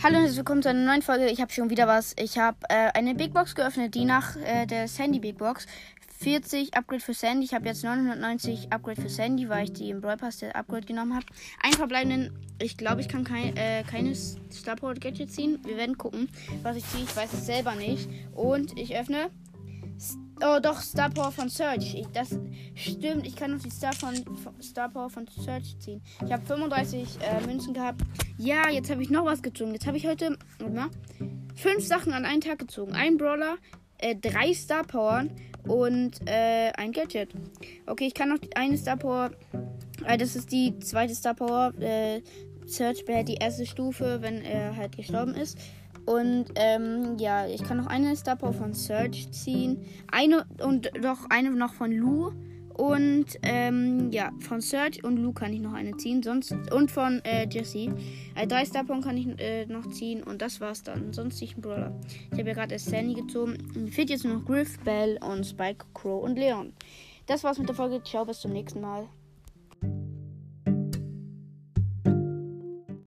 Hallo und willkommen zu einer neuen Folge. Ich habe schon wieder was. Ich habe äh, eine Big Box geöffnet, die nach äh, der Sandy Big Box 40 Upgrade für Sandy. Ich habe jetzt 990 Upgrade für Sandy, weil ich die im Brawl Pass der Upgrade genommen habe. Ein verbleibenden, ich glaube, ich kann kein, äh, keine Star Power Gadget ziehen. Wir werden gucken, was ich ziehe. Ich weiß es selber nicht. Und ich öffne. Oh, doch, Star Power von Search. Ich, das stimmt. Ich kann noch die Star, von, Star Power von Search ziehen. Ich habe 35 äh, Münzen gehabt. Ja, jetzt habe ich noch was gezogen. Jetzt habe ich heute mal, fünf Sachen an einen Tag gezogen. Ein Brawler, äh, drei Star Power und äh, ein Gadget. Okay, ich kann noch eine Star Power. Äh, das ist die zweite Star Power. Äh, Search behält die erste Stufe, wenn er halt gestorben ist. Und ähm, ja, ich kann noch eine Star Power von Search ziehen. Eine und doch eine noch von Lou. Und ähm, ja, von Search und Lou kann ich noch eine ziehen. Sonst und von äh, Jesse. Äh, drei Star Power kann ich äh, noch ziehen. Und das war's dann. Sonst ich einen Brawler. Ich habe ja gerade erst Sandy gezogen. Mir fehlt jetzt nur noch Griff, Bell und Spike, Crow und Leon. Das war's mit der Folge. Ciao, bis zum nächsten Mal.